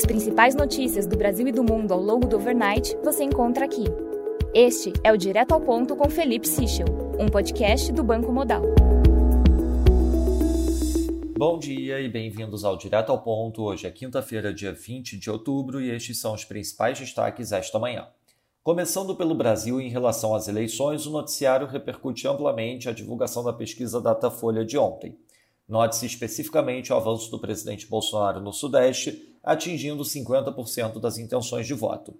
As principais notícias do Brasil e do mundo ao longo do overnight você encontra aqui. Este é o Direto ao Ponto com Felipe Sichel, um podcast do Banco Modal. Bom dia e bem-vindos ao Direto ao Ponto. Hoje é quinta-feira, dia 20 de outubro, e estes são os principais destaques esta manhã. Começando pelo Brasil, em relação às eleições, o noticiário repercute amplamente a divulgação da pesquisa Datafolha de ontem. Note-se especificamente o avanço do presidente Bolsonaro no Sudeste, atingindo 50% das intenções de voto.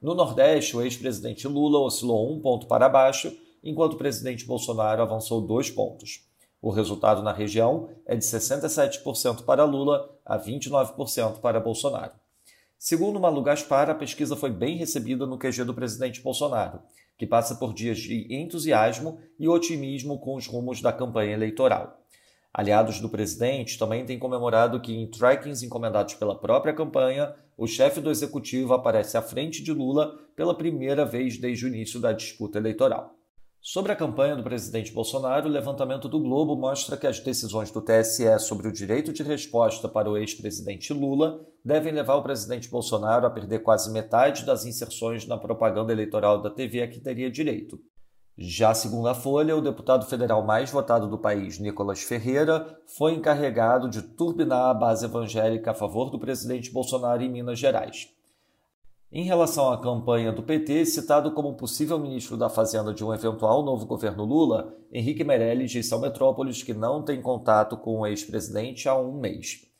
No Nordeste, o ex-presidente Lula oscilou um ponto para baixo, enquanto o presidente Bolsonaro avançou dois pontos. O resultado na região é de 67% para Lula a 29% para Bolsonaro. Segundo Malu Gaspar, a pesquisa foi bem recebida no QG do presidente Bolsonaro, que passa por dias de entusiasmo e otimismo com os rumos da campanha eleitoral. Aliados do presidente também têm comemorado que, em trackings encomendados pela própria campanha, o chefe do executivo aparece à frente de Lula pela primeira vez desde o início da disputa eleitoral. Sobre a campanha do presidente Bolsonaro, o levantamento do Globo mostra que as decisões do TSE sobre o direito de resposta para o ex-presidente Lula devem levar o presidente Bolsonaro a perder quase metade das inserções na propaganda eleitoral da TV a que teria direito. Já segundo a Folha, o deputado federal mais votado do país, Nicolas Ferreira, foi encarregado de turbinar a base evangélica a favor do presidente Bolsonaro em Minas Gerais. Em relação à campanha do PT, citado como possível ministro da Fazenda de um eventual novo governo Lula, Henrique Meirelles disse ao Metrópolis que não tem contato com o ex-presidente há um mês.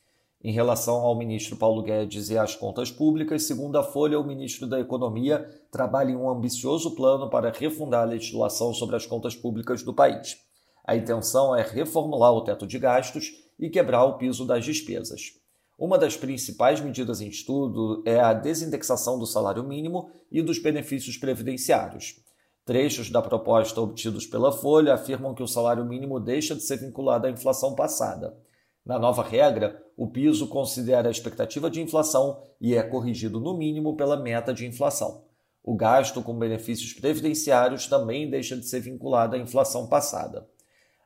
Em relação ao ministro Paulo Guedes e às contas públicas, segundo a Folha, o ministro da Economia trabalha em um ambicioso plano para refundar a legislação sobre as contas públicas do país. A intenção é reformular o teto de gastos e quebrar o piso das despesas. Uma das principais medidas em estudo é a desindexação do salário mínimo e dos benefícios previdenciários. Trechos da proposta obtidos pela Folha afirmam que o salário mínimo deixa de ser vinculado à inflação passada. Na nova regra, o piso considera a expectativa de inflação e é corrigido no mínimo pela meta de inflação. O gasto com benefícios previdenciários também deixa de ser vinculado à inflação passada.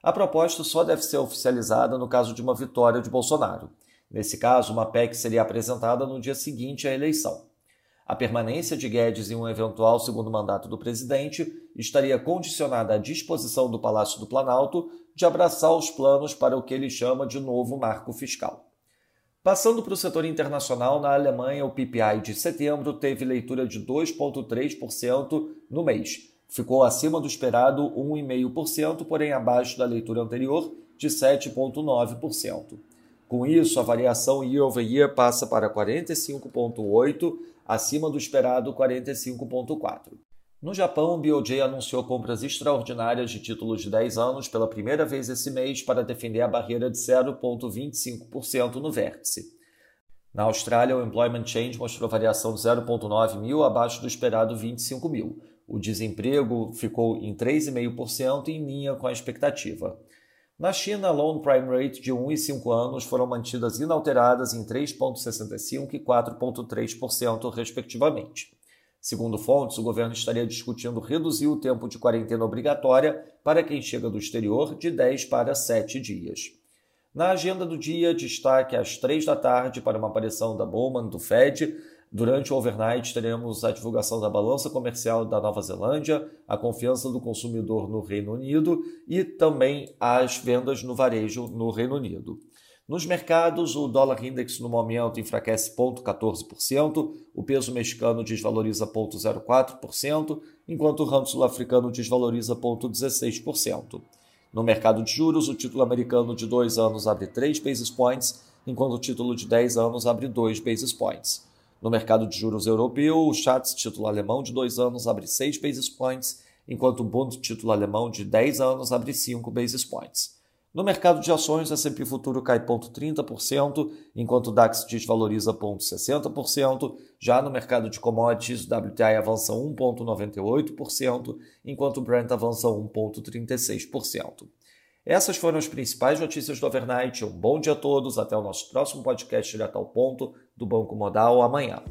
A proposta só deve ser oficializada no caso de uma vitória de Bolsonaro. Nesse caso, uma PEC seria apresentada no dia seguinte à eleição. A permanência de Guedes em um eventual segundo mandato do presidente estaria condicionada à disposição do Palácio do Planalto de abraçar os planos para o que ele chama de novo marco fiscal. Passando para o setor internacional, na Alemanha, o PPI de setembro teve leitura de 2,3% no mês. Ficou acima do esperado 1,5%, porém abaixo da leitura anterior de 7,9%. Com isso, a variação year over year passa para 45,8%, acima do esperado 45,4%. No Japão, o BOJ anunciou compras extraordinárias de títulos de 10 anos pela primeira vez esse mês para defender a barreira de 0,25% no vértice. Na Austrália, o Employment Change mostrou variação de 0,9 mil abaixo do esperado 25 mil. O desemprego ficou em 3,5% em linha com a expectativa. Na China, a loan prime rate de 1 e 5 anos foram mantidas inalteradas em 3,65% e 4,3%, respectivamente. Segundo fontes, o governo estaria discutindo reduzir o tempo de quarentena obrigatória para quem chega do exterior de 10 para 7 dias. Na agenda do dia, destaque às 3 da tarde para uma aparição da Bowman do Fed, Durante o overnight, teremos a divulgação da balança comercial da Nova Zelândia, a confiança do consumidor no Reino Unido e também as vendas no varejo no Reino Unido. Nos mercados, o dólar index no momento enfraquece 0,14%, o peso mexicano desvaloriza 0,04%, enquanto o ramo sul-africano desvaloriza 0,16%. No mercado de juros, o título americano de 2 anos abre 3 basis points, enquanto o título de 10 anos abre 2 basis points. No mercado de juros europeu, o Schatz título alemão de 2 anos abre 6 basis points, enquanto o Bund título alemão de 10 anos abre 5 basis points. No mercado de ações, o S&P Futuro cai 0,30%, enquanto o DAX desvaloriza 0,60%. Já no mercado de commodities, o WTI avança 1,98%, enquanto o Brent avança 1,36%. Essas foram as principais notícias do overnight. Um bom dia a todos. Até o nosso próximo podcast direto ao ponto do Banco Modal amanhã.